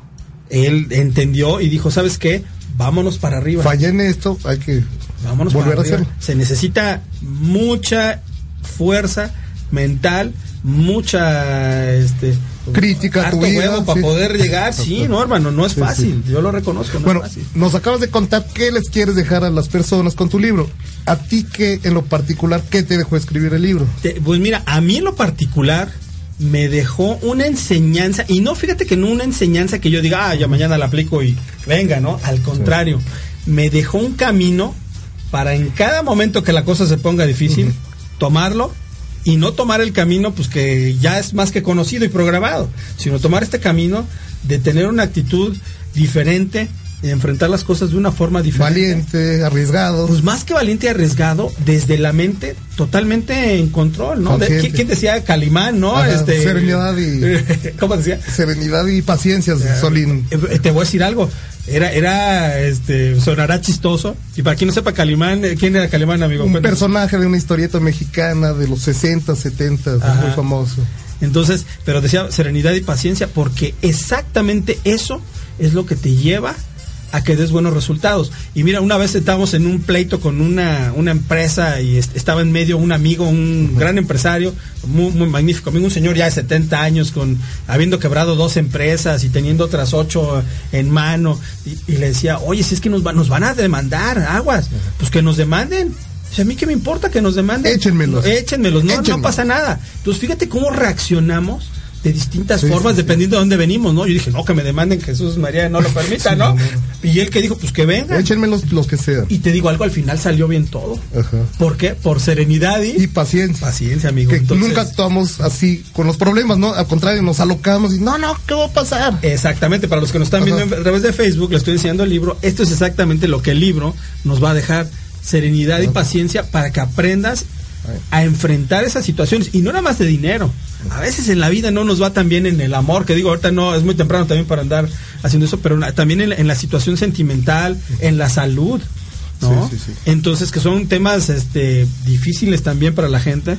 él entendió y dijo, ¿sabes qué? Vámonos para arriba. Fallé en esto, hay que Vámonos volver a hacerlo. Se necesita mucha fuerza mental, mucha este crítica a tu vida para poder llegar. Sí no hermano no es fácil yo lo reconozco bueno nos acabas de contar qué les quieres dejar a las personas con tu libro. A ti qué en lo particular qué te dejó escribir el libro pues mira a mí en lo particular me dejó una enseñanza y no fíjate que no una enseñanza que yo diga ah ya mañana la aplico y venga no al contrario me dejó un camino para en cada momento que la cosa se ponga difícil tomarlo y no tomar el camino pues que ya es más que conocido y programado, sino tomar este camino de tener una actitud diferente, de enfrentar las cosas de una forma diferente. Valiente, arriesgado. Pues más que valiente y arriesgado, desde la mente totalmente en control, ¿no? ¿Quién decía Calimán, no? este, serenidad y... ¿Cómo decía? Serenidad y paciencia, Solín. Eh, te voy a decir algo era, era, este, sonará chistoso. Y para quien no sepa Calimán, eh, ¿quién era Calimán, amigo? Un personaje de una historieta mexicana de los 60, 70, muy famoso. Entonces, pero decía serenidad y paciencia, porque exactamente eso es lo que te lleva a que des buenos resultados. Y mira, una vez estábamos en un pleito con una, una empresa y estaba en medio un amigo, un gran empresario, muy, muy magnífico, un señor ya de 70 años, con habiendo quebrado dos empresas y teniendo otras ocho en mano, y, le decía, oye, si es que nos, nos van a demandar, aguas, pues que nos demanden. O sea, a mí qué me importa que nos demanden. Échenmelos. Échenmelos, no, no pasa nada. Entonces, fíjate cómo reaccionamos de distintas formas dependiendo de dónde venimos, ¿no? Yo dije, no, que me demanden Jesús María no lo permita, ¿no? Y él que dijo, pues que venga. Échenme los, los que sean. Y te digo algo, al final salió bien todo. Ajá. ¿Por qué? Por serenidad y... Y paciencia. Paciencia, amigo. Que nunca actuamos así con los problemas, ¿no? Al contrario, nos alocamos y no, no, ¿qué va a pasar? Exactamente, para los que nos están viendo a través de Facebook, le estoy enseñando el libro. Esto es exactamente lo que el libro nos va a dejar. Serenidad y paciencia para que aprendas a enfrentar esas situaciones y no nada más de dinero. A veces en la vida no nos va tan bien en el amor, que digo, ahorita no, es muy temprano también para andar haciendo eso, pero también en, la situación sentimental, en la salud, ¿no? Entonces, que son temas este, difíciles también para la gente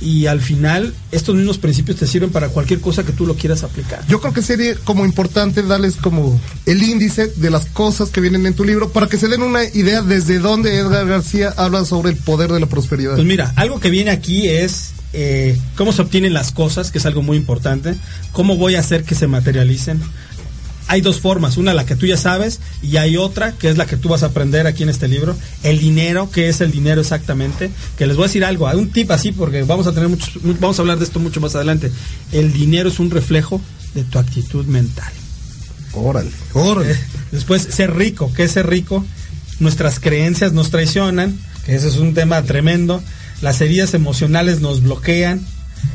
y al final estos mismos principios te sirven para cualquier cosa que tú lo quieras aplicar. Yo creo que sería como importante darles como el índice de las cosas que vienen en tu libro para que se den una idea desde dónde Edgar García habla sobre el poder de la prosperidad. Pues mira, algo que viene aquí es eh, cómo se obtienen las cosas, que es algo muy importante, cómo voy a hacer que se materialicen, hay dos formas, una la que tú ya sabes y hay otra que es la que tú vas a aprender aquí en este libro, el dinero, que es el dinero exactamente, que les voy a decir algo, hay un tip así porque vamos a tener muchos, vamos a hablar de esto mucho más adelante. El dinero es un reflejo de tu actitud mental. Órale, órale. Después, ser rico, ¿qué es ser rico? Nuestras creencias nos traicionan, que ese es un tema tremendo. Las heridas emocionales nos bloquean.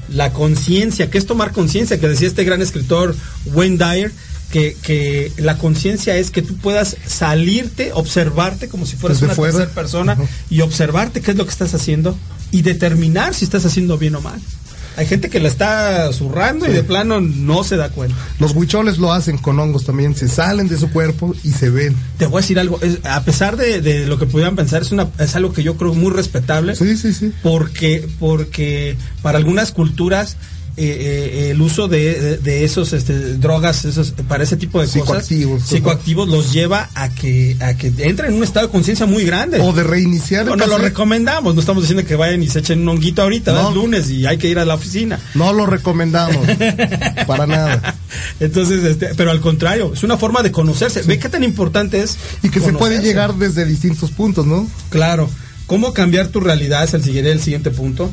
La conciencia, ¿qué es tomar conciencia? Que decía este gran escritor Wayne Dyer, que, la conciencia es que tú puedas salirte, observarte como si fueras una tercera persona y observarte qué es lo que estás haciendo y determinar si estás haciendo bien o mal. Hay gente que la está zurrando y de plano no se da cuenta. Los huicholes lo hacen con hongos también, se salen de su cuerpo y se ven. Te voy a decir algo, es- a pesar de, de lo que pudieran pensar, es, una, es algo que yo creo muy respetable. Sí, sí, sí. Porque, porque para algunas culturas eh, eh, el uso de, de- de esos este, drogas, esos, para ese tipo de Psicoactivos. cosas, psicoactivos los lleva a que, a que entren en un estado de conciencia muy grande. O de reiniciar el no, no lo recomendamos, no estamos diciendo que vayan y se echen un honguito ahorita, No. es lunes y hay que ir a la oficina. No lo recomendamos. para nada. Entonces, este, pero al contrario, es una forma de conocerse. Ve qué tan importante es. Y que se puede llegar desde distintos puntos, ¿no? Claro. ¿Cómo cambiar tu realidad? Es el siguiente, el siguiente punto.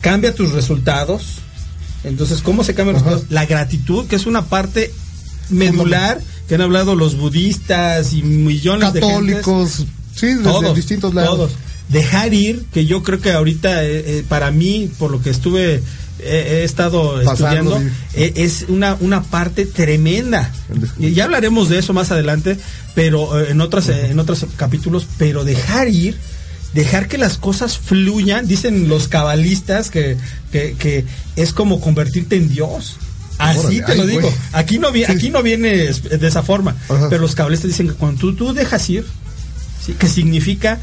Cambia tus resultados. Entonces, ¿cómo se cambian los Ajá. resultados? La gratitud, que es una parte medular que han hablado los budistas y millones de gentes. Católicos, sí, desde Todos, distintos lados. todos. Dejar ir, que yo creo que ahorita, eh, eh, para mí, por lo que estuve, eh, he estado Pasando, estudiando, sí. es una, una parte tremenda. Y ya hablaremos de eso más adelante, pero en otros, eh, en otros capítulos, pero dejar ir, dejar que las cosas fluyan, dicen los cabalistas que, que, que es como convertirte en Dios. Así Órale, te ay, lo digo. Aquí no, vi- Sí. aquí no viene de esa forma, Ajá. pero los cabalistas dicen que cuando tú, tú dejas ir, ¿sí? que significa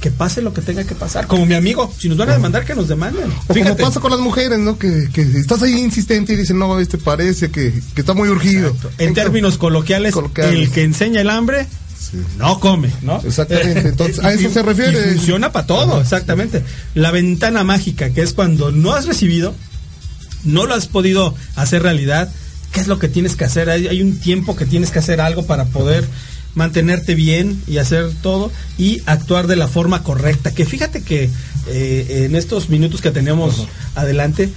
que pase lo que tenga que pasar. Como mi amigo, si nos van a demandar, que nos demanden. O Fíjate. como pasa con las mujeres, ¿no? Que, que estás ahí insistente y dicen, no, este parece que, que está muy urgido. En términos coloquiales, Coloquiales. el que enseña el hambre no come, ¿no? Exactamente, entonces, a eso Y- se refiere. y funciona para todo, Ajá, exactamente. La ventana mágica, que es cuando no has recibido, no lo has podido hacer realidad, ¿qué es lo que tienes que hacer? Hay, hay un tiempo que tienes que hacer algo para poder mantenerte bien y hacer todo y actuar de la forma correcta. Que fíjate que eh, en estos minutos que tenemos adelante,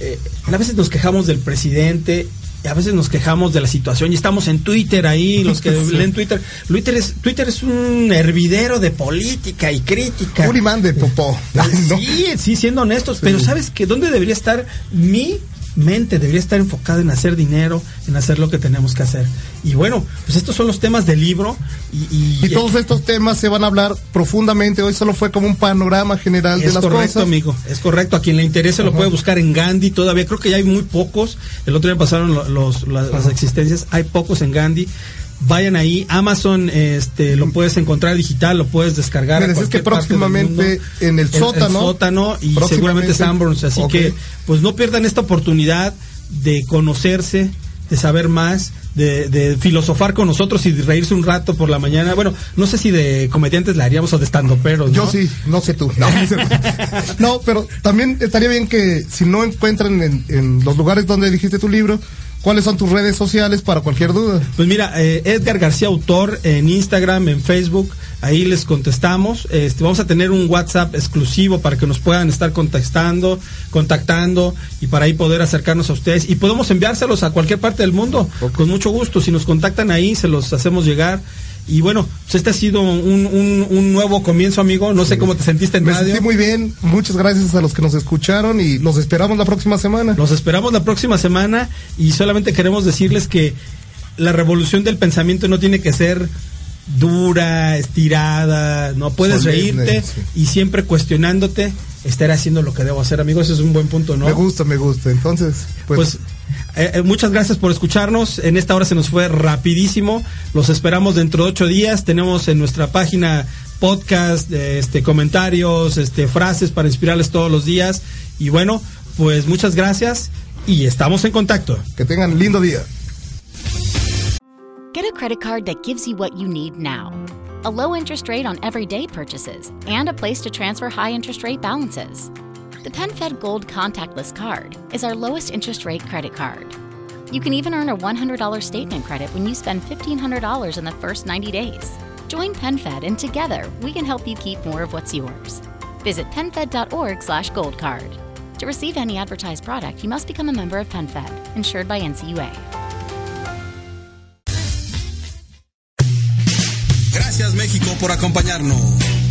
eh, a veces nos quejamos del presidente. Y A veces nos quejamos de la situación y estamos en Twitter ahí, los que Sí. leen Twitter. Twitter es, Twitter es un hervidero de política y crítica. Un imán de popó. ¿no? Sí, sí, siendo honestos, pero ¿sabes que ¿Dónde debería estar mi mente? Debería estar enfocada en hacer dinero, en hacer lo que tenemos que hacer. Y bueno, pues estos son los temas del libro y... y- Y todos estos temas se van a hablar profundamente. Hoy solo fue como un panorama general de es las correcto, cosas. amigo. Es correcto. A quien le interese lo puede buscar en Gandhi. Todavía creo que ya hay muy pocos. El otro día pasaron lo- los, la- las existencias. Hay pocos en Gandhi. Vayan ahí. Amazon este, lo puedes encontrar digital, lo puedes descargar. Me a decías que próximamente en el sótano. sótano y seguramente Sanborns. Así que, pues no pierdan esta oportunidad de conocerse, de saber más, de, de filosofar con nosotros y de reírse un rato por la mañana. Bueno, no sé si de comediantes la haríamos o de estandoperos. Yo ¿no? sí, no sé tú. No. No, pero también estaría bien que si no encuentran en, en los lugares donde dijiste tu libro, ¿cuáles son tus redes sociales para cualquier duda? Pues mira, eh, Edgar García Autor en Instagram, en Facebook, ahí les contestamos. Este, vamos a tener un WhatsApp exclusivo para que nos puedan estar contestando, contactando y para ahí poder acercarnos a ustedes. Y podemos enviárselos a cualquier parte del mundo, con mucho gusto. Si nos contactan ahí, se los hacemos llegar. Y bueno, pues este ha sido un, un- un nuevo comienzo, amigo. No sé cómo te sentiste en Me radio. sentí muy bien. Muchas gracias a los que nos escucharon y los esperamos la próxima semana. Los esperamos la próxima semana y solamente queremos decirles que la revolución del pensamiento no tiene que ser dura, estirada, no puedes Solemne, reírte sí. y siempre cuestionándote, estar haciendo lo que debo hacer, amigos, ese es un buen punto, ¿no? Me gusta, me gusta. Entonces, pues, Pues eh, eh, muchas gracias por escucharnos. En esta hora se nos fue rapidísimo. Los esperamos dentro de ocho días. Tenemos en nuestra página podcast, eh, este comentarios, este frases para inspirarles todos los días. Y bueno, pues muchas gracias y estamos en contacto. que tengan lindo día. Get a credit card that gives you what you need now a low interest rate on everyday purchases and a place to transfer high interest rate balances. The PenFed Gold Contactless Card is our lowest interest rate credit card. You can even earn a $100 statement credit when you spend $1,500 in the first 90 days. Join PenFed and together we can help you keep more of what's yours. Visit penfed.org slash goldcard. To receive any advertised product, you must become a member of PenFed, insured by NCUA. Gracias México por acompañarnos.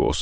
was.